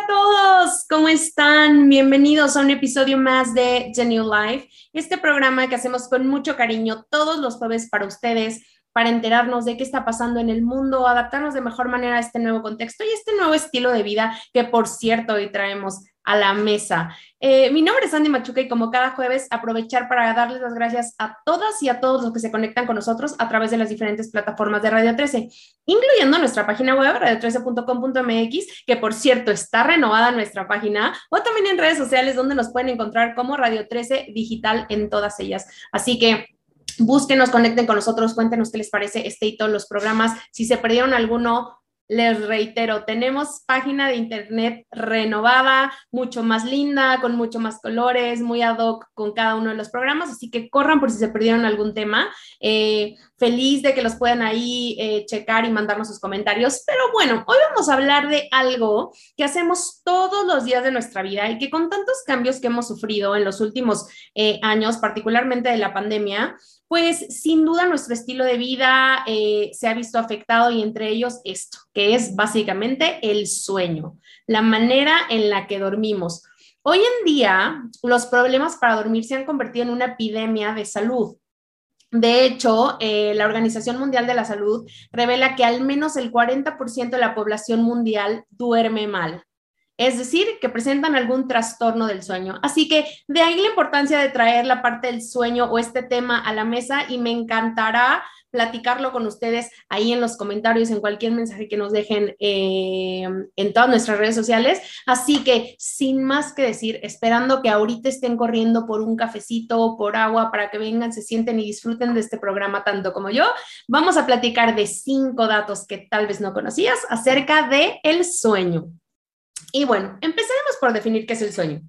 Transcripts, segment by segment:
A todos, ¿cómo están? Bienvenidos a un episodio más de The New Life, este programa que hacemos con mucho cariño todos los jueves para ustedes, para enterarnos de qué está pasando en el mundo, adaptarnos de mejor manera a este nuevo contexto y este nuevo estilo de vida que, por cierto, hoy traemos a la mesa. Eh, mi nombre es Andy Machuca y como cada jueves aprovechar para darles las gracias a todas y a todos los que se conectan con nosotros a través de las diferentes plataformas de Radio 13, incluyendo nuestra página web radio13.com.mx, que por cierto está renovada nuestra página, o también en redes sociales donde nos pueden encontrar como Radio 13 Digital en todas ellas. Así que búsquenos, conecten con nosotros, cuéntenos qué les parece este y todos los programas. Si se perdieron alguno, les reitero, tenemos página de internet renovada, mucho más linda, con mucho más colores, muy ad hoc con cada uno de los programas, así que corran por si se perdieron algún tema. Eh, feliz de que los puedan ahí eh, checar y mandarnos sus comentarios. Pero bueno, hoy vamos a hablar de algo que hacemos todos los días de nuestra vida y que con tantos cambios que hemos sufrido en los últimos eh, años, particularmente de la pandemia, pues sin duda nuestro estilo de vida eh, se ha visto afectado y entre ellos esto, que es básicamente el sueño, la manera en la que dormimos. Hoy en día, los problemas para dormir se han convertido en una epidemia de salud. De hecho, eh, la Organización Mundial de la Salud revela que al menos el 40% de la población mundial duerme mal es decir, que presentan algún trastorno del sueño. Así que de ahí la importancia de traer la parte del sueño o este tema a la mesa y me encantará platicarlo con ustedes ahí en los comentarios, en cualquier mensaje que nos dejen eh, en todas nuestras redes sociales. Así que, sin más que decir, esperando que ahorita estén corriendo por un cafecito o por agua para que vengan, se sienten y disfruten de este programa tanto como yo, vamos a platicar de cinco datos que tal vez no conocías acerca de el sueño. Y bueno, empezaremos por definir qué es el sueño.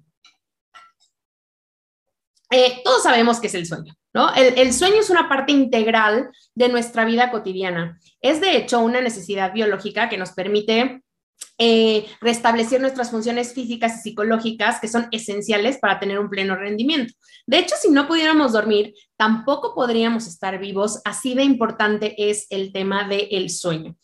Eh, todos sabemos qué es el sueño, ¿no? El, el, sueño es una parte integral de nuestra vida cotidiana. Es de hecho una necesidad biológica que nos permite eh, restablecer nuestras funciones físicas y psicológicas que son esenciales para tener un pleno rendimiento. De hecho, si no pudiéramos dormir, tampoco podríamos estar vivos, así de importante es el tema del sueño.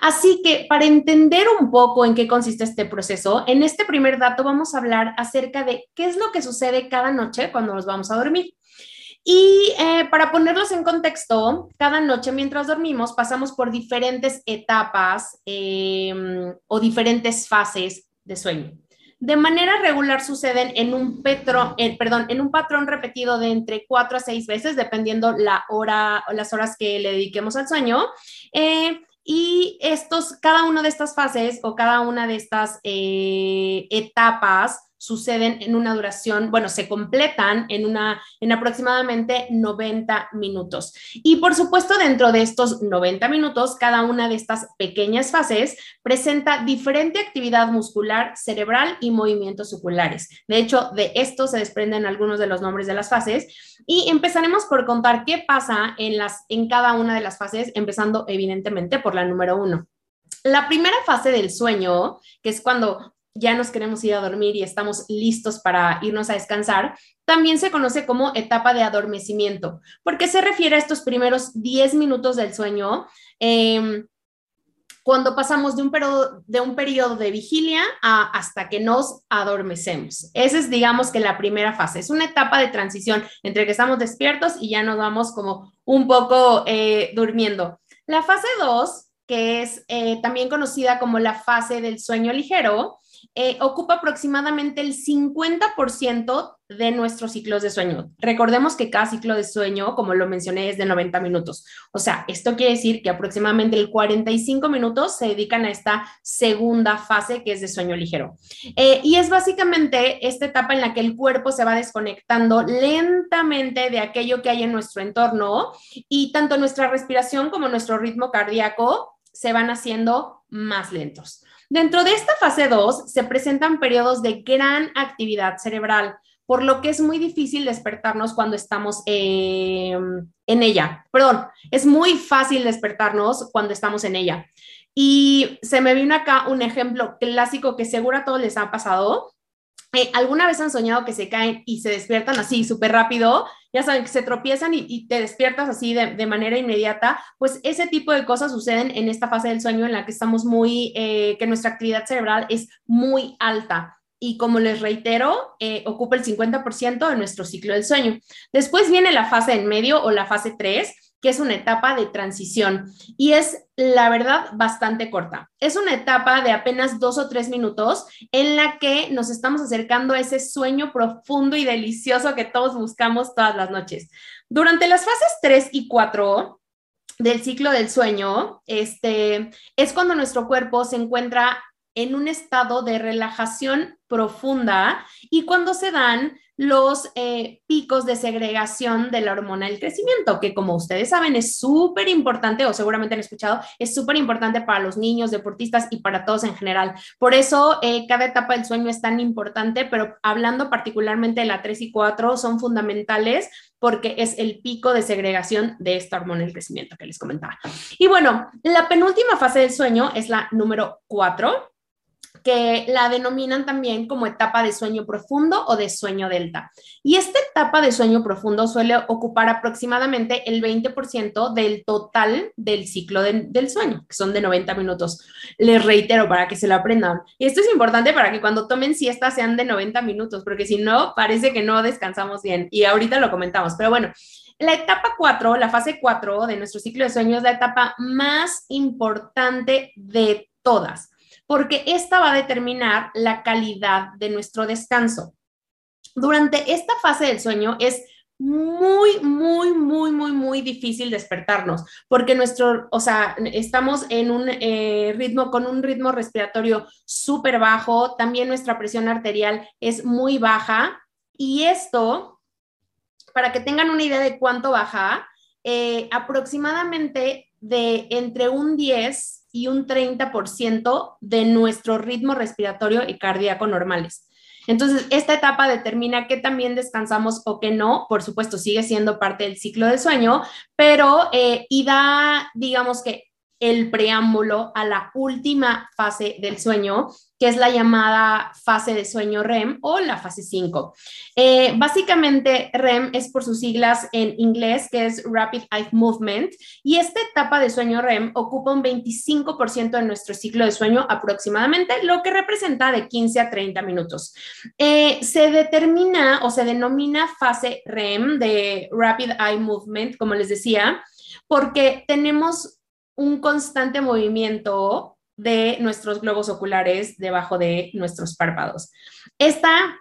Así que para entender un poco en qué consiste este proceso, en este primer dato vamos a hablar acerca de qué es lo que sucede cada noche cuando nos vamos a dormir. Y eh, para ponerlos en contexto, cada noche mientras dormimos pasamos por diferentes etapas em, o diferentes fases de sueño. De manera regular suceden en un, petro, eh, perdón, en un patrón repetido de entre cuatro a seis veces, dependiendo la hora o las horas que le dediquemos al sueño. Eh, y estos, cada una de estas fases o cada una de estas etapas suceden en una duración, bueno, se completan en una en aproximadamente 90 minutos. Y por supuesto, dentro de estos 90 minutos, cada una de estas pequeñas fases presenta diferente actividad muscular, cerebral y movimientos oculares. De hecho, de esto se desprenden algunos de los nombres de las fases y empezaremos por contar qué pasa en las en cada una de las fases, empezando evidentemente por la número uno. La primera fase del sueño, que es cuando ya nos queremos ir a dormir y estamos listos para irnos a descansar, también se conoce como etapa de adormecimiento, porque se refiere a estos primeros 10 minutos del sueño. Em, cuando pasamos de un, periodo, de un periodo de vigilia hasta que nos adormecemos. Esa es, digamos, que la primera fase. Es una etapa de transición entre que estamos despiertos y ya nos vamos como un poco eh, durmiendo. La fase 2, que es eh, también conocida como la fase del sueño ligero, eh, ocupa aproximadamente el 50% de nuestros ciclos de sueño. Recordemos que cada ciclo de sueño, como lo mencioné, es de 90 minutos. O sea, esto quiere decir que aproximadamente el 45 minutos se dedican a esta segunda fase que es de sueño ligero. Eh, y es básicamente esta etapa en la que el cuerpo se va desconectando lentamente de aquello que hay en nuestro entorno y tanto nuestra respiración como nuestro ritmo cardíaco se van haciendo más lentos. Dentro de esta fase 2 se presentan periodos de gran actividad cerebral, por lo que es muy difícil despertarnos cuando estamos en ella. Perdón, es muy fácil despertarnos cuando estamos en ella. Y se me vino acá un ejemplo clásico que seguro a todos les ha pasado. Eh, ¿Alguna vez han soñado que se caen y se despiertan así súper rápido? Ya saben, que se tropiezan y, te despiertas así de, manera inmediata. Pues ese tipo de cosas suceden en esta fase del sueño en la que estamos muy, eh, que nuestra actividad cerebral es muy alta. Y como les reitero, eh, ocupa el 50% de nuestro ciclo del sueño. Después viene la fase en medio o la fase 3, que es una etapa de transición y es, la verdad, bastante corta. Es una etapa de apenas dos o tres minutos en la que nos estamos acercando a ese sueño profundo y delicioso que todos buscamos todas las noches. Durante las fases 3 y 4 del ciclo del sueño, este, es cuando nuestro cuerpo se encuentra en un estado de relajación profunda y cuando se dan los eh, picos de segregación de la hormona del crecimiento, que como ustedes saben es súper importante, o seguramente han escuchado, es súper importante para los niños, deportistas y para todos en general. Por eso eh, cada etapa del sueño es tan importante, pero hablando particularmente de la 3 y 4, son fundamentales porque es el pico de segregación de esta hormona del crecimiento que les comentaba. Y bueno, la penúltima fase del sueño es la número 4 que la denominan también como etapa de sueño profundo o de sueño delta. Y esta etapa de sueño profundo suele ocupar aproximadamente el 20% del total del ciclo del sueño, que son de 90 minutos. Les reitero para que se lo aprendan. Y esto es importante para que cuando tomen siesta sean de 90 minutos, porque si no, parece que no descansamos bien. Y ahorita lo comentamos, pero bueno. La etapa 4, la fase 4 de nuestro ciclo de sueño es la etapa más importante de todas porque esta va a determinar la calidad de nuestro descanso. Durante esta fase del sueño es muy, muy, muy, muy, muy difícil despertarnos, porque nuestro, o sea, estamos en un eh, ritmo, con un ritmo respiratorio súper bajo, también nuestra presión arterial es muy baja y esto, para que tengan una idea de cuánto baja, eh, aproximadamente de entre un 10 y un 30% de nuestro ritmo respiratorio y cardíaco normales. Entonces, esta etapa determina que también descansamos o que no. Por supuesto, sigue siendo parte del ciclo de sueño, pero eh, y da, digamos que el preámbulo a la última fase del sueño, que es la llamada fase de sueño REM o la fase 5. Eh, básicamente, REM es por sus siglas en inglés, que es Rapid Eye Movement, y esta etapa de sueño REM ocupa un 25% de nuestro ciclo de sueño aproximadamente, lo que representa de 15 a 30 minutos. Eh, se determina o se denomina fase REM de Rapid Eye Movement, como les decía, porque tenemos un constante movimiento de nuestros globos oculares debajo de nuestros párpados. Esta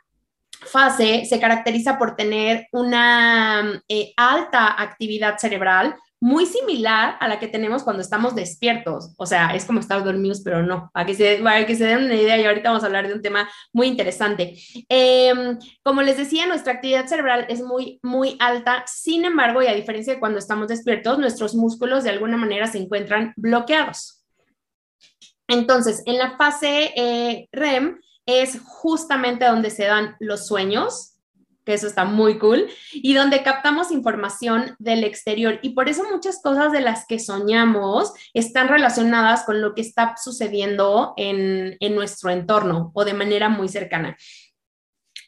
fase se caracteriza por tener una eh, alta actividad cerebral muy similar a la que tenemos cuando estamos despiertos. O sea, es como estar dormidos, pero no. Para que se, que se den una idea, y ahorita vamos a hablar de un tema muy interesante. Em, como les decía, nuestra actividad cerebral es muy, muy alta. Sin embargo, y a diferencia de cuando estamos despiertos, nuestros músculos de alguna manera se encuentran bloqueados. Entonces, en la fase eh, REM es justamente donde se dan los sueños, que eso está muy cool, y donde captamos información del exterior. Y por eso muchas cosas de las que soñamos están relacionadas con lo que está sucediendo en, en nuestro entorno o de manera muy cercana.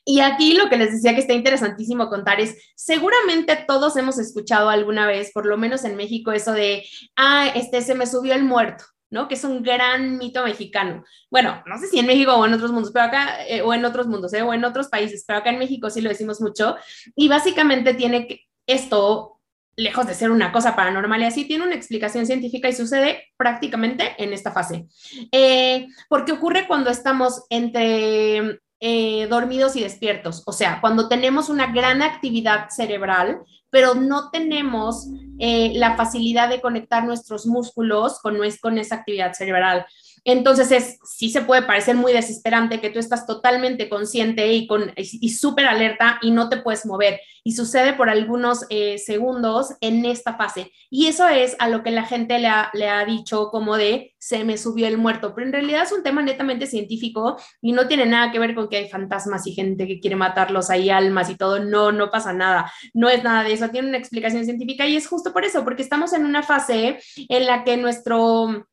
Y aquí lo que les decía que está interesantísimo contar es, seguramente todos hemos escuchado alguna vez, por lo menos en México, eso de, ah, este se me subió el muerto. ¿No? Que es un gran mito mexicano. Bueno, no sé si en México o en otros mundos, pero acá, eh, o en otros mundos, ¿eh? o en otros países, pero acá en México sí lo decimos mucho. Y básicamente tiene que, esto lejos de ser una cosa paranormal y así, tiene una explicación científica y sucede prácticamente en esta fase. Eh, porque ocurre cuando estamos entre eh, dormidos y despiertos, o sea, cuando tenemos una gran actividad cerebral, pero no tenemos eh, la facilidad de conectar nuestros músculos con, con esa actividad cerebral. Entonces, es, sí se puede parecer muy desesperante que tú estás totalmente consciente y, con, y, súper alerta y no te puedes mover. Y sucede por algunos eh, segundos en esta fase. Y eso es a lo que la gente le ha, le ha dicho como de se me subió el muerto. Pero en realidad es un tema netamente científico y no tiene nada que ver con que hay fantasmas y gente que quiere matarlos, hay almas y todo. No, no pasa nada. No es nada de eso. Tiene una explicación científica y es justo por eso, porque estamos en una fase en la que nuestro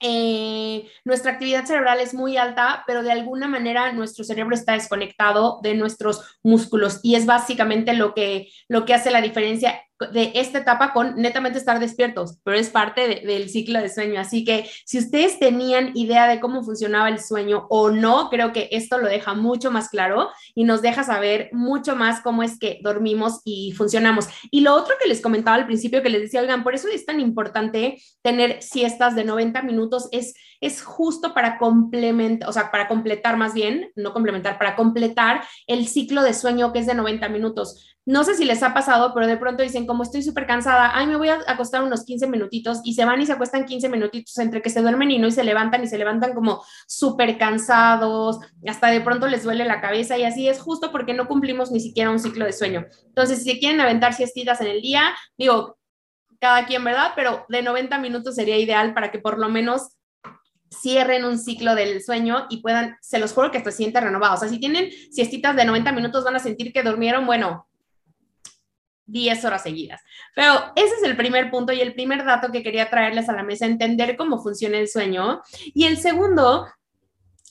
eh, nuestra actividad cerebral es muy alta, pero de alguna manera nuestro cerebro está desconectado de nuestros músculos y es básicamente lo que, lo que hace la diferencia de esta etapa con netamente estar despiertos, pero es parte del ciclo de sueño. Así que si ustedes tenían idea de cómo funcionaba el sueño o no, creo que esto lo deja mucho más claro y nos deja saber mucho más cómo es que dormimos y funcionamos. Y lo otro que les comentaba al principio, que les decía, oigan, por eso es tan importante tener siestas de 90 minutos, es, es justo para complementar, o sea, para completar más bien, no complementar, para completar el ciclo de sueño que es de 90 minutos no sé si les ha pasado, pero de pronto dicen, como estoy súper cansada, ay, me voy a acostar unos 15 minutitos y se van y se acuestan 15 minutitos entre que se duermen y no y se levantan y se levantan como súper cansados, hasta de pronto les duele la cabeza y así es justo porque no cumplimos ni siquiera un ciclo de sueño. Entonces, si quieren aventar siestitas en el día, digo, cada quien, ¿verdad? Pero de 90 minutos sería ideal para que por lo menos cierren un ciclo del sueño y puedan, se los juro que se sienten renovados. O sea, si tienen siestitas de 90 minutos, van a sentir que durmieron, bueno, 10 horas seguidas. Pero ese es el primer punto y el primer dato que quería traerles a la mesa, entender cómo funciona el sueño. Y el segundo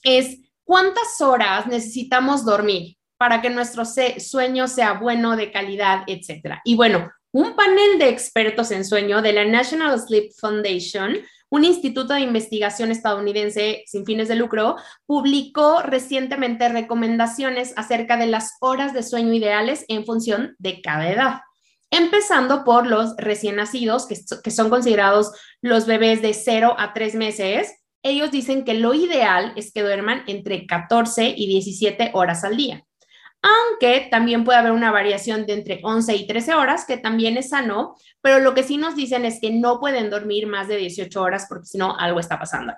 es cuántas horas necesitamos dormir para que nuestro sueño sea bueno, de calidad, etcétera. Y bueno, un panel de expertos en sueño de la National Sleep Foundation un instituto de investigación estadounidense sin fines de lucro publicó recientemente recomendaciones acerca de las horas de sueño ideales en función de cada edad empezando por los recién nacidos, que, son considerados los bebés de 0 a 3 meses. Ellos dicen que lo ideal es que duerman entre 14 y 17 horas al día. Aunque también puede haber una variación de entre 11 y 13 horas, que también es sano, pero lo que sí nos dicen es que no pueden dormir más de 18 horas porque si no, algo está pasando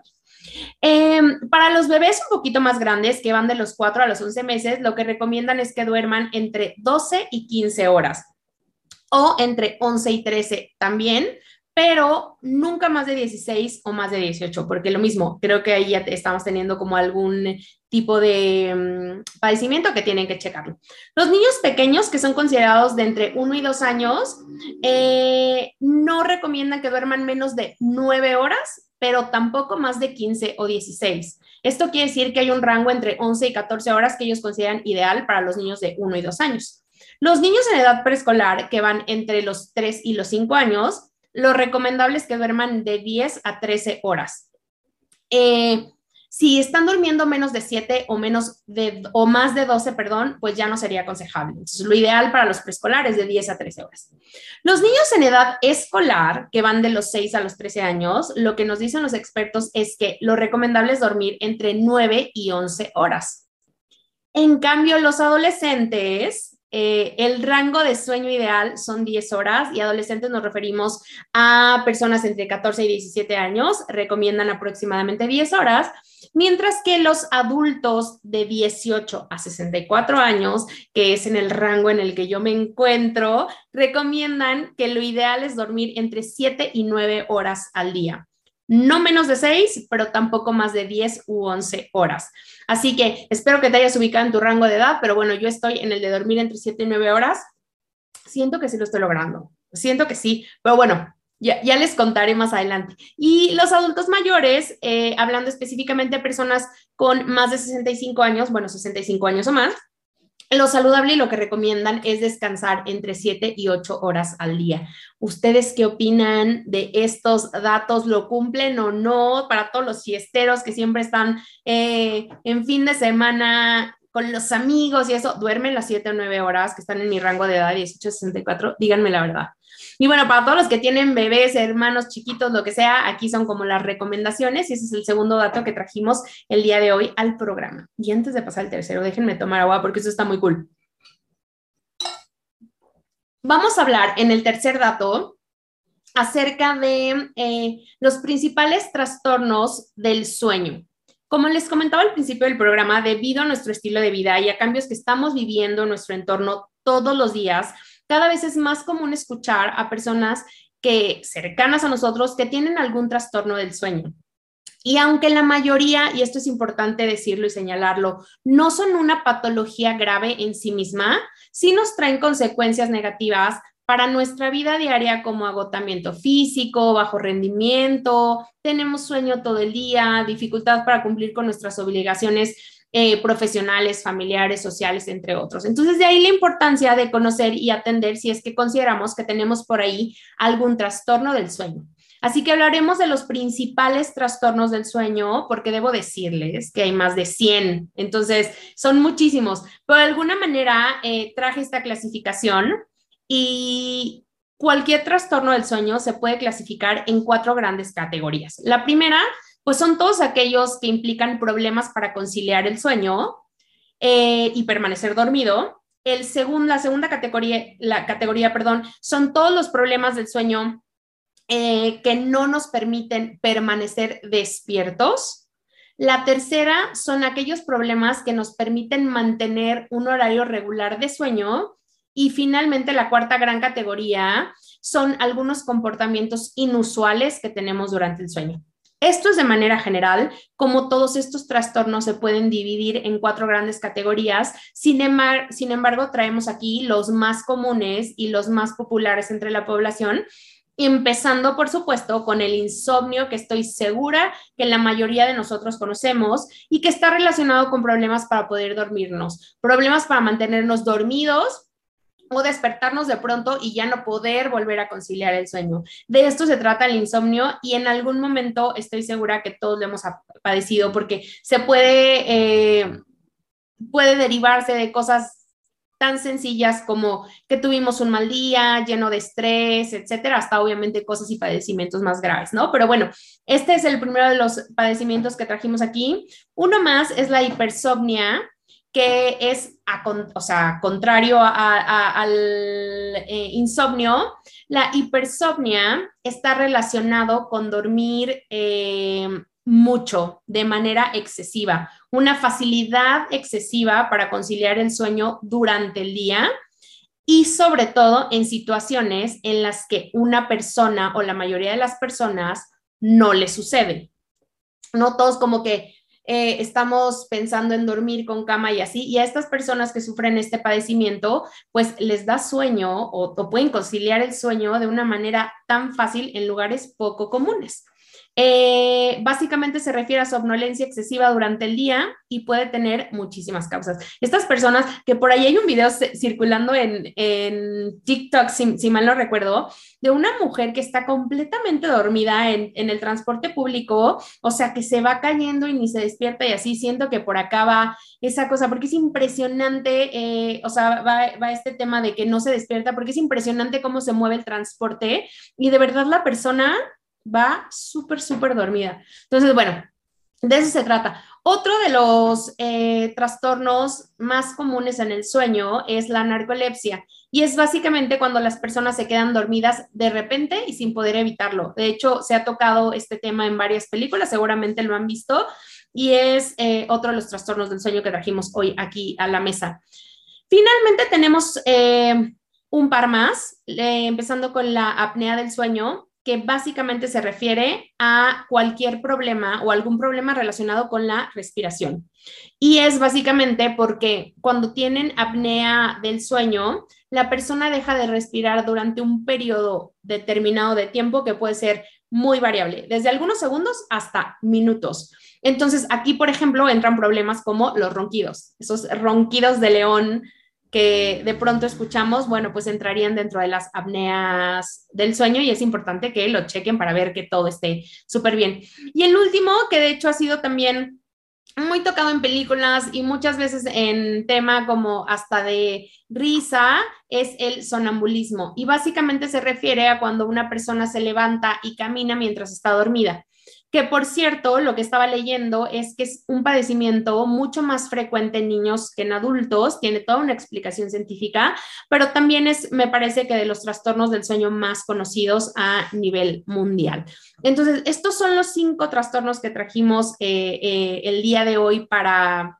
em, para los bebés un poquito más grandes, que van de los 4 a los 11 meses, lo que recomiendan es que duerman entre 12 y 15 horas o entre 11 y 13 también, pero nunca más de 16 o más de 18, porque lo mismo, creo que ahí ya estamos teniendo como algún tipo de mm, padecimiento que tienen que checarlo. Los niños pequeños, que son considerados de entre 1 y 2 años, eh, no recomiendan que duerman menos de 9 horas, pero tampoco más de 15 o 16. Esto quiere decir que hay un rango entre 11 y 14 horas que ellos consideran ideal para los niños de 1 y 2 años. Los niños en edad preescolar, que van entre los 3 y los 5 años, lo recomendable es que duerman de 10 a 13 horas. Eh, si están durmiendo menos de 7 o, menos de, o más de 12, perdón, pues ya no sería aconsejable. Entonces, lo ideal para los preescolares es de 10 a 13 horas. Los niños en edad escolar, que van de los 6 a los 13 años, lo que nos dicen los expertos es que lo recomendable es dormir entre 9 y 11 horas. En cambio, los adolescentes, eh, el rango de sueño ideal son 10 horas y adolescentes nos referimos a personas entre 14 y 17 años, recomiendan aproximadamente 10 horas, mientras que los adultos de 18 a 64 años, que es en el rango en el que yo me encuentro, recomiendan que lo ideal es dormir entre 7 y 9 horas al día no menos de 6, pero tampoco más de 10 u 11 horas. Así que espero que te hayas ubicado en tu rango de edad, pero bueno, yo estoy en el de dormir entre 7 y 9 horas. Siento que sí lo estoy logrando, siento que sí, pero bueno, ya, ya, les contaré más adelante. Y los adultos mayores, eh, hablando específicamente de personas con más de 65 años, bueno, 65 años o más, lo saludable y lo que recomiendan es descansar entre 7 y 8 horas al día. ¿Ustedes qué opinan de estos datos? ¿Lo cumplen o no? Para todos los fiesteros que siempre están eh, en fin de semana con los amigos y eso, duermen las 7 o 9 horas que están en mi rango de edad 18 a 64, díganme la verdad. Y bueno, para todos los que tienen bebés, hermanos chiquitos, lo que sea, aquí son como las recomendaciones y ese es el segundo dato que trajimos el día de hoy al programa. Y antes de pasar al tercero, déjenme tomar agua porque eso está muy cool. Vamos a hablar en el tercer dato acerca de eh, los principales trastornos del sueño. Como les comentaba al principio del programa, debido a nuestro estilo de vida y a cambios que estamos viviendo en nuestro entorno todos los días, cada vez es más común escuchar a personas que cercanas a nosotros que tienen algún trastorno del sueño. Y aunque la mayoría, y esto es importante decirlo y señalarlo, no son una patología grave en sí misma, sí nos traen consecuencias negativas para nuestra vida diaria como agotamiento físico, bajo rendimiento, tenemos sueño todo el día, dificultad para cumplir con nuestras obligaciones eh, profesionales, familiares, sociales, entre otros. Entonces, de ahí la importancia de conocer y atender si es que consideramos que tenemos por ahí algún trastorno del sueño. Así que hablaremos de los principales trastornos del sueño, porque debo decirles que hay más de 100, entonces son muchísimos. Pero de alguna manera eh, traje esta clasificación y cualquier trastorno del sueño se puede clasificar en cuatro grandes categorías. La primera pues son todos aquellos que implican problemas para conciliar el sueño eh, y permanecer dormido. El la segunda categoría, la categoría, perdón, son todos los problemas del sueño eh, que no nos permiten permanecer despiertos. La tercera son aquellos problemas que nos permiten mantener un horario regular de sueño. Y finalmente, la cuarta gran categoría son algunos comportamientos inusuales que tenemos durante el sueño. Esto es de manera general, como todos estos trastornos se pueden dividir en cuatro grandes categorías, sin, embargo, traemos aquí los más comunes y los más populares entre la población, empezando, por supuesto, con el insomnio, que estoy segura que la mayoría de nosotros conocemos y que está relacionado con problemas para poder dormirnos, problemas para mantenernos dormidos, o despertarnos de pronto y ya no poder volver a conciliar el sueño. De esto se trata el insomnio y en algún momento estoy segura que todos lo hemos padecido porque se puede, eh, puede derivarse de cosas tan sencillas como que tuvimos un mal día lleno de estrés, etcétera, hasta obviamente cosas y padecimientos más graves, ¿no? Pero bueno, este es el primero de los padecimientos que trajimos aquí. Uno más es la hipersomnia, que es o sea, contrario al eh, insomnio, la hipersomnia está relacionado con dormir eh, mucho, de manera excesiva, una facilidad excesiva para conciliar el sueño durante el día y sobre todo en situaciones en las que una persona o la mayoría de las personas no le sucede. No todos como que eh, estamos pensando en dormir con cama y así, y a estas personas que sufren este padecimiento, pues les da sueño o, o pueden conciliar el sueño de una manera tan fácil en lugares poco comunes. Eh, básicamente se refiere a somnolencia excesiva durante el día y puede tener muchísimas causas. Estas personas, que por ahí hay un video circulando en, TikTok, si, mal no recuerdo, de una mujer que está completamente dormida en, el transporte público, o sea, que se va cayendo y ni se despierta y así siento que por acá va esa cosa, porque es impresionante, eh, o sea, va, va este tema de que no se despierta, porque es impresionante cómo se mueve el transporte y de verdad la persona va súper, súper dormida. Entonces, bueno, de eso se trata. Otro de los eh, trastornos más comunes en el sueño es la narcolepsia y es básicamente cuando las personas se quedan dormidas de repente y sin poder evitarlo. De hecho, se ha tocado este tema en varias películas, seguramente lo han visto, y es eh, otro de los trastornos del sueño que trajimos hoy aquí a la mesa. Finalmente tenemos eh, un par más, empezando con la apnea del sueño que básicamente se refiere a cualquier problema o algún problema relacionado con la respiración. Y es básicamente porque cuando tienen apnea del sueño, la persona deja de respirar durante un periodo determinado de tiempo que puede ser muy variable, desde algunos segundos hasta minutos. Entonces, aquí, por ejemplo, entran problemas como los ronquidos, esos ronquidos de león que de pronto escuchamos, bueno, pues entrarían dentro de las apneas del sueño y es importante que lo chequen para ver que todo esté súper bien. Y el último, que de hecho ha sido también muy tocado en películas y muchas veces en tema como hasta de risa es el sonambulismo y básicamente se refiere a cuando una persona se levanta y camina mientras está dormida que por cierto, lo que estaba leyendo es que es un padecimiento mucho más frecuente en niños que en adultos, tiene toda una explicación científica, pero también es, me parece que de los trastornos del sueño más conocidos a nivel mundial. Entonces, estos son los cinco trastornos que trajimos eh, eh, el día de hoy para,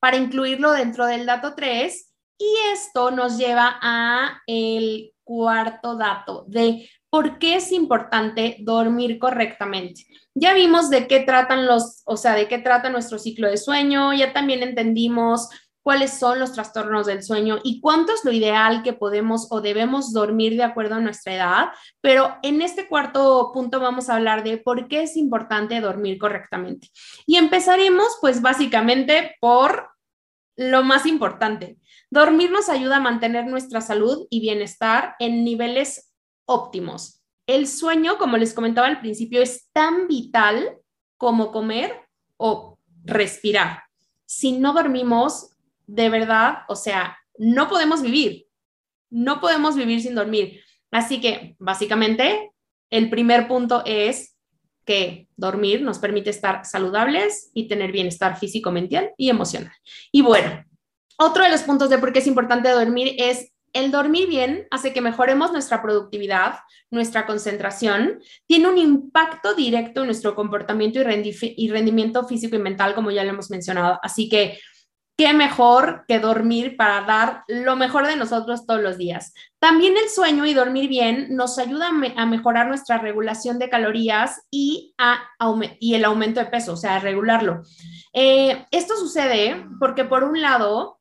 para incluirlo dentro del dato 3 y esto nos lleva a el cuarto dato de ¿Por qué es importante dormir correctamente? Ya vimos de qué tratan los, o sea, de qué trata nuestro ciclo de sueño, ya también entendimos cuáles son los trastornos del sueño y cuánto es lo ideal que podemos o debemos dormir de acuerdo a nuestra edad, pero en este cuarto punto vamos a hablar de por qué es importante dormir correctamente. Y empezaremos pues básicamente por lo más importante. Dormir nos ayuda a mantener nuestra salud y bienestar en niveles óptimos. El sueño, como les comentaba al principio, es tan vital como comer o respirar. Si no dormimos, de verdad, o sea, no podemos vivir. No podemos vivir sin dormir. Así que, básicamente, el primer punto es que dormir nos permite estar saludables y tener bienestar físico, mental y emocional. Y bueno, otro de los puntos de por qué es importante dormir es el dormir bien hace que mejoremos nuestra productividad, nuestra concentración, tiene un impacto directo en nuestro comportamiento y, rendimiento físico y mental, como ya lo hemos mencionado. Así que, ¿qué mejor que dormir para dar lo mejor de nosotros todos los días? También el sueño y dormir bien nos ayuda a, mejorar nuestra regulación de calorías y, el aumento de peso, o sea, a regularlo. Eh, esto sucede porque, por un lado,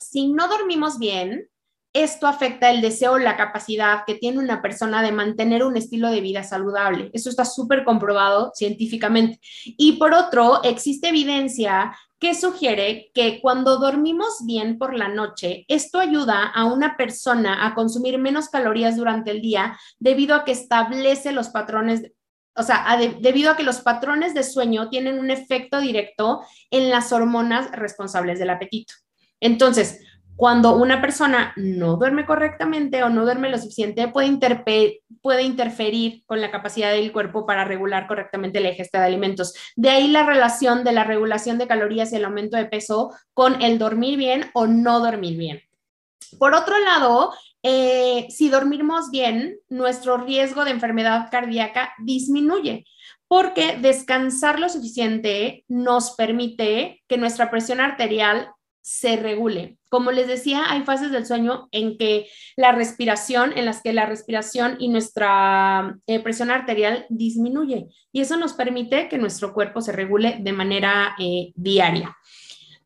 si no dormimos bien, esto afecta el deseo, la capacidad que tiene una persona de mantener un estilo de vida saludable. Eso está súper comprobado científicamente. Y por otro, existe evidencia que sugiere que cuando dormimos bien por la noche, esto ayuda a una persona a consumir menos calorías durante el día debido a que establece los patrones o sea, debido a que los patrones de sueño tienen un efecto directo en las hormonas responsables del apetito. Entonces, cuando una persona no duerme correctamente o no duerme lo suficiente, puede, interferir con la capacidad del cuerpo para regular correctamente la ingesta de alimentos. De ahí la relación de la regulación de calorías y el aumento de peso con el dormir bien o no dormir bien. Por otro lado, eh, si dormimos bien, nuestro riesgo de enfermedad cardíaca disminuye porque descansar lo suficiente nos permite que nuestra presión arterial se regule. Como les decía, hay fases del sueño en que la respiración, en las que la respiración y nuestra eh, presión arterial disminuye y eso nos permite que nuestro cuerpo se regule de manera eh, diaria.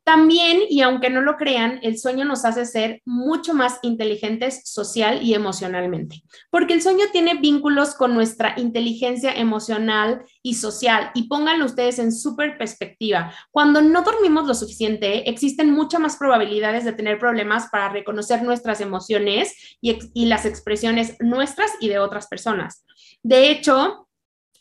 También, y aunque no lo crean, el sueño nos hace ser mucho más inteligentes social y emocionalmente, porque el sueño tiene vínculos con nuestra inteligencia emocional y social. Y pónganlo ustedes en súper perspectiva. Cuando no dormimos lo suficiente, existen muchas más probabilidades de tener problemas para reconocer nuestras emociones y, las expresiones nuestras y de otras personas. De hecho,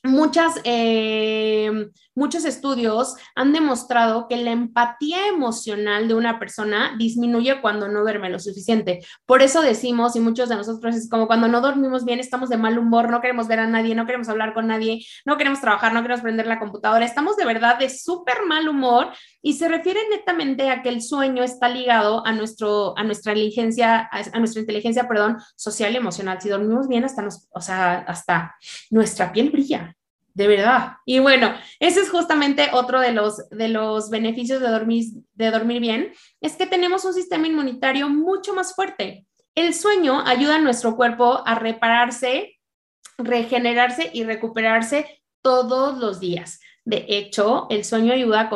muchas, eh, muchos estudios han demostrado que la empatía emocional de una persona disminuye cuando no duerme lo suficiente. Por eso decimos, y muchos de nosotros es como cuando no dormimos bien, estamos de mal humor, no queremos ver a nadie, no queremos hablar con nadie, no queremos trabajar, no queremos prender la computadora, estamos de verdad de súper mal humor y se refiere netamente a que el sueño está ligado a, nuestro, a nuestra inteligencia, a nuestra inteligencia, perdón, social y emocional. Si dormimos bien, hasta, nos, o sea, hasta nuestra piel brilla de verdad. Y bueno, ese es justamente otro de los, de los beneficios de dormir, de dormir bien, es que tenemos un sistema inmunitario mucho más fuerte. El sueño ayuda a nuestro cuerpo a repararse, regenerarse y recuperarse todos los días. De hecho, el sueño ayuda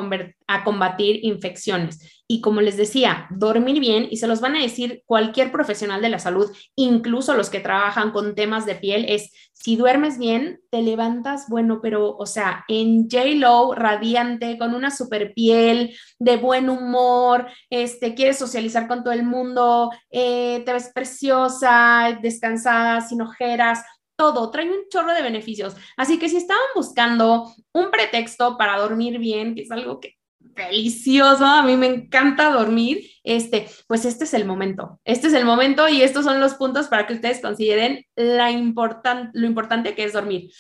a, combatir infecciones. Y como les decía, dormir bien, y se los van a decir cualquier profesional de la salud, incluso los que trabajan con temas de piel, es si duermes bien, te levantas, bueno, pero, o sea, en J-Lo, radiante, con una super piel, de buen humor, este, quieres socializar con todo el mundo, eh, te ves preciosa, descansada, sin ojeras todo, trae un chorro de beneficios. Así que si estaban buscando un pretexto para dormir bien, que es algo que delicioso, a mí me encanta dormir, este, pues este es el momento, este es el momento y estos son los puntos para que ustedes consideren la importan lo importante que es dormir.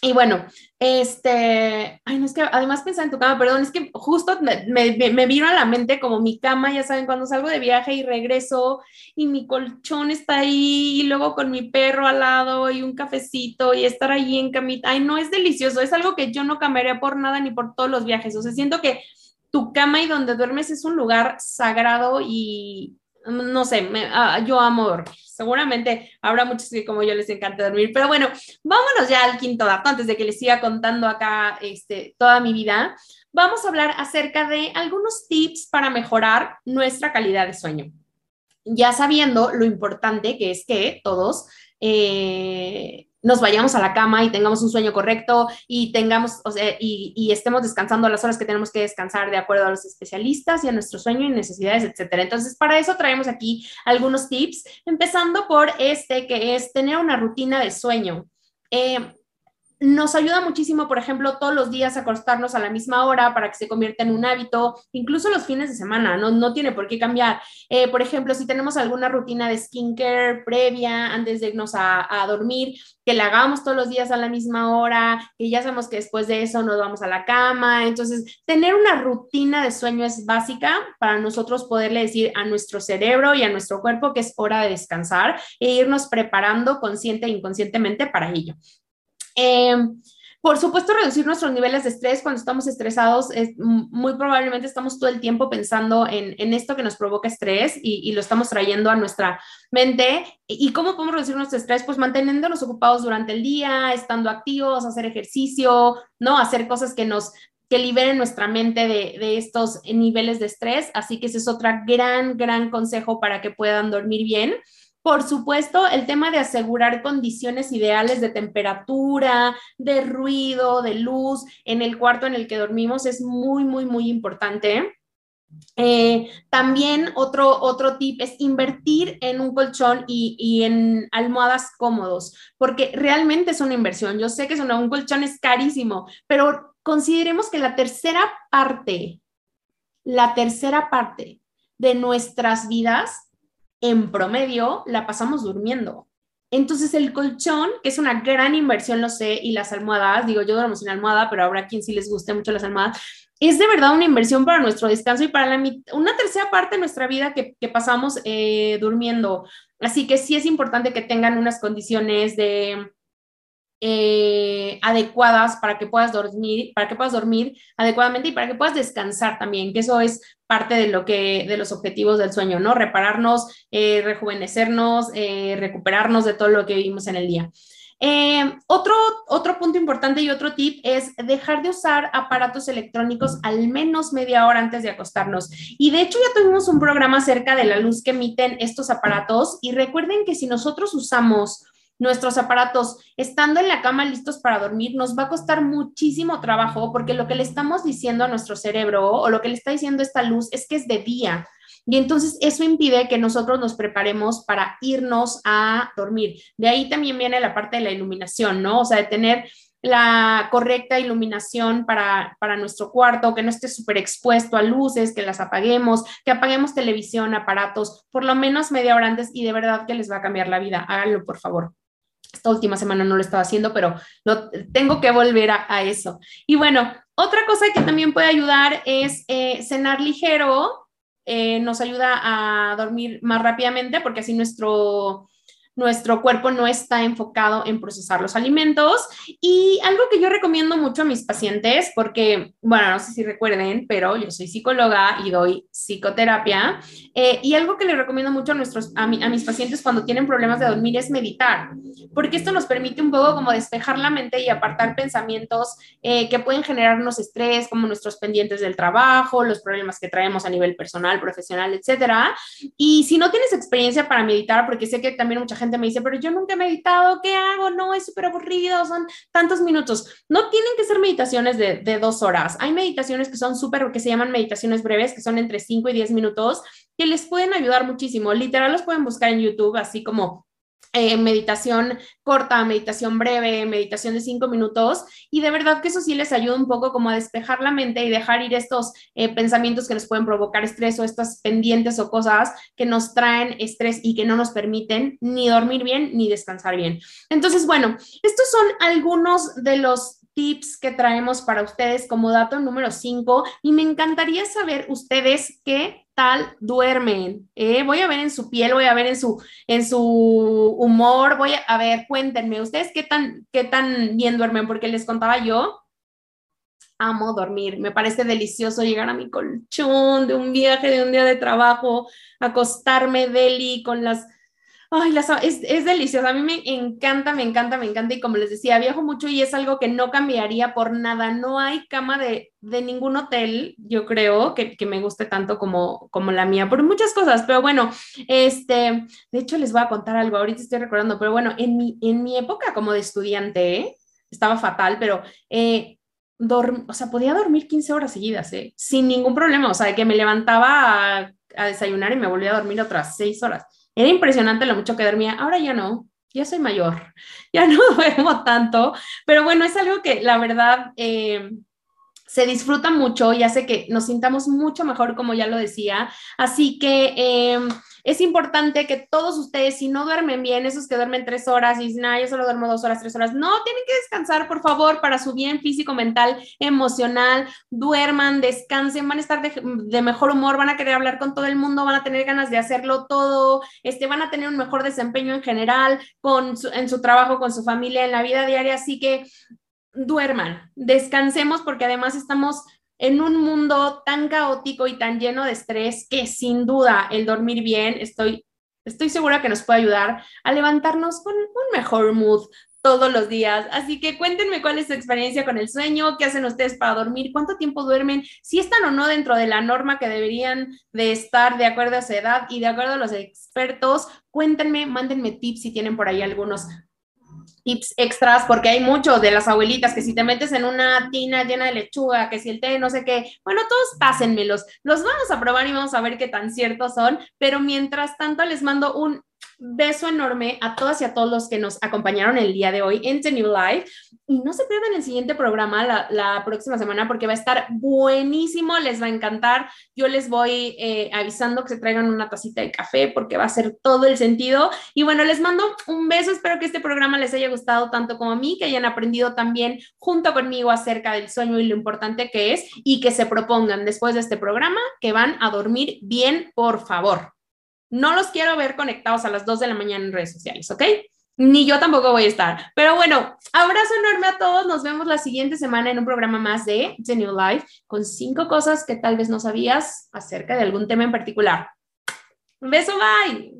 Y bueno, este, ay, no es que además pensaba en tu cama, perdón, es que justo me, me, vino a la mente como mi cama, ya saben, cuando salgo de viaje y regreso y mi colchón está ahí y luego con mi perro al lado y un cafecito y estar ahí en camita, ay, no es delicioso, es algo que yo no cambiaría por nada ni por todos los viajes, o sea, siento que tu cama y donde duermes es un lugar sagrado y no sé, ah, yo amo dormir. Seguramente habrá muchos que como yo les encanta dormir, pero bueno, vámonos ya al quinto dato antes de que les siga contando acá este, toda mi vida. Vamos a hablar acerca de algunos tips para mejorar nuestra calidad de sueño. Ya sabiendo lo importante que es que todos eh, nos vayamos a la cama y tengamos un sueño correcto y tengamos, o sea, y, estemos descansando las horas que tenemos que descansar de acuerdo a los especialistas y a nuestro sueño y necesidades, etcétera. Entonces, para eso traemos aquí algunos tips, empezando por este, que es tener una rutina de sueño. Eh, nos ayuda muchísimo, por ejemplo, todos los días acostarnos a la misma hora para que se convierta en un hábito, incluso los fines de semana, no, no tiene por qué cambiar. Eh, por ejemplo, si tenemos alguna rutina de skincare previa antes de irnos a, a, dormir, que la hagamos todos los días a la misma hora, que ya sabemos que después de eso nos vamos a la cama. Entonces, tener una rutina de sueño es básica para nosotros poderle decir a nuestro cerebro y a nuestro cuerpo que es hora de descansar e irnos preparando consciente e inconscientemente para ello. Eh, por supuesto, reducir nuestros niveles de estrés cuando estamos estresados es muy probablemente estamos todo el tiempo pensando en, esto que nos provoca estrés y, lo estamos trayendo a nuestra mente. ¿Y cómo podemos reducir nuestro estrés? Pues manteniéndonos ocupados durante el día, estando activos, hacer ejercicio, ¿no? Hacer cosas que nos que liberen nuestra mente de, de estos niveles de estrés. Así que ese es otro gran, gran consejo para que puedan dormir bien. Por supuesto, el tema de asegurar condiciones ideales de temperatura, de ruido, de luz en el cuarto en el que dormimos es muy, muy, muy importante. Eh, también otro, otro tip es invertir en un colchón y, en almohadas cómodos, porque realmente es una inversión. Yo sé que un colchón es carísimo, pero consideremos que la tercera parte, la tercera parte de nuestras vidas en promedio la pasamos durmiendo. Entonces el colchón, que es una gran inversión, lo sé, y las almohadas, digo, yo duermo sin almohada, pero habrá quien sí les guste mucho las almohadas, es de verdad una inversión para nuestro descanso y para una tercera parte de nuestra vida que, pasamos eh, durmiendo. Así que sí es importante que tengan unas condiciones de, eh, adecuadas para que puedas dormir, para que puedas dormir adecuadamente y para que puedas descansar también, que eso es parte de lo que, de los objetivos del sueño, ¿no? Repararnos, eh, rejuvenecernos, eh, recuperarnos de todo lo que vivimos en el día. otro, otro punto importante y otro tip es dejar de usar aparatos electrónicos al menos media hora antes de acostarnos. Y de hecho ya tuvimos un programa acerca de la luz que emiten estos aparatos y recuerden que si nosotros usamos nuestros aparatos estando en la cama listos para dormir, nos va a costar muchísimo trabajo porque lo que le estamos diciendo a nuestro cerebro o lo que le está diciendo esta luz es que es de día. Y entonces eso impide que nosotros nos preparemos para irnos a dormir. De ahí también viene la parte de la iluminación, ¿no? O sea, de tener la correcta iluminación para, para nuestro cuarto, que no esté súper expuesto a luces, que las apaguemos, que apaguemos televisión, aparatos, por lo menos media hora antes y de verdad que les va a cambiar la vida. Háganlo, por favor. Esta última semana no lo estaba haciendo, pero lo, tengo que volver a, eso. Y bueno, otra cosa que también puede ayudar es eh, cenar ligero. Eh, nos ayuda a dormir más rápidamente porque así nuestro nuestro cuerpo no está enfocado en procesar los alimentos. Y algo que yo recomiendo mucho a mis pacientes, porque, bueno, no sé si recuerden, pero yo soy psicóloga y doy psicoterapia, eh, y algo que le recomiendo mucho a, nuestros, a, mis pacientes cuando tienen problemas de dormir es meditar, porque esto nos permite un poco como despejar la mente y apartar pensamientos eh, que pueden generarnos estrés, como nuestros pendientes del trabajo, los problemas que traemos a nivel personal, profesional, etcétera. Y si no tienes experiencia para meditar, porque sé que también mucha gente me dice, pero yo nunca he meditado, ¿qué hago? No, es súper aburrido, son tantos minutos. No tienen que ser meditaciones de, de dos horas. Hay meditaciones que son súper, que se llaman meditaciones breves, que son entre 5 y 10 minutos, que les pueden ayudar muchísimo. Literal, los pueden buscar en YouTube, así como eh, meditación corta, meditación breve, meditación de cinco minutos y de verdad que eso sí les ayuda un poco como a despejar la mente y dejar ir estos eh, pensamientos que nos pueden provocar estrés o estas pendientes o cosas que nos traen estrés y que no nos permiten ni dormir bien ni descansar bien. Entonces, bueno, estos son algunos de los tips que traemos para ustedes como dato número 5 y me encantaría saber ustedes qué tal duermen. Eh, voy a ver en su piel, voy a ver en su, en su humor, voy a, a ver, cuéntenme, ustedes qué tan, qué tan bien duermen, porque les contaba yo, amo dormir, me parece delicioso llegar a mi colchón de un viaje, de un día de trabajo, acostarme deli con las Ay, es, es delicioso. A mí me encanta, me encanta, me encanta. Y como les decía, viajo mucho y es algo que no cambiaría por nada. No hay cama de, de ningún hotel, yo creo, que, que, me guste tanto como, como la mía, por muchas cosas. Pero bueno, este, de hecho les voy a contar algo. Ahorita estoy recordando, pero bueno, en mi, en mi época como de estudiante, estaba fatal, pero... Eh, o sea, podía dormir 15 horas seguidas, ¿eh? sin ningún problema. O sea, que me levantaba a, a desayunar y me volvía a dormir otras 6 horas era impresionante lo mucho que dormía, ahora ya no, ya soy mayor, ya no duermo tanto, pero bueno, es algo que la verdad eh, se disfruta mucho y hace que nos sintamos mucho mejor, como ya lo decía. Así que eh, es importante que todos ustedes, si no duermen bien, esos que duermen tres horas y dicen, ah, yo solo duermo dos horas, tres horas, no, tienen que descansar, por favor, para su bien físico, mental, emocional, duerman, descansen, van a estar de, mejor humor, van a querer hablar con todo el mundo, van a tener ganas de hacerlo todo, este, van a tener un mejor desempeño en general con en su trabajo, con su familia, en la vida diaria, así que duerman, descansemos porque además estamos en un mundo tan caótico y tan lleno de estrés que sin duda el dormir bien, estoy, estoy segura que nos puede ayudar a levantarnos con un mejor mood todos los días. Así que cuéntenme cuál es su experiencia con el sueño, qué hacen ustedes para dormir, cuánto tiempo duermen, si están o no dentro de la norma que deberían de estar de acuerdo a su edad y de acuerdo a los expertos. Cuéntenme, mándenme tips si tienen por ahí algunos tips extras, porque hay muchos de las abuelitas que si te metes en una tina llena de lechuga, que si el té, no sé qué, bueno, todos pásenmelos, los vamos a probar y vamos a ver qué tan ciertos son, pero mientras tanto les mando un beso enorme a todas y a todos los que nos acompañaron el día de hoy en The New Life. Y no se pierdan el siguiente programa la, próxima semana porque va a estar buenísimo, les va a encantar. Yo les voy eh, avisando que se traigan una tacita de café porque va a ser todo el sentido. Y bueno, les mando un beso. Espero que este programa les haya gustado tanto como a mí, que hayan aprendido también junto conmigo acerca del sueño y lo importante que es y que se propongan después de este programa que van a dormir bien, por favor. No los quiero ver conectados a las 2 de la mañana en redes sociales, ¿ok? Ni yo tampoco voy a estar. Pero bueno, abrazo enorme a todos. Nos vemos la siguiente semana en un programa más de The New Life con cinco cosas que tal vez no sabías acerca de algún tema en particular. Beso, bye.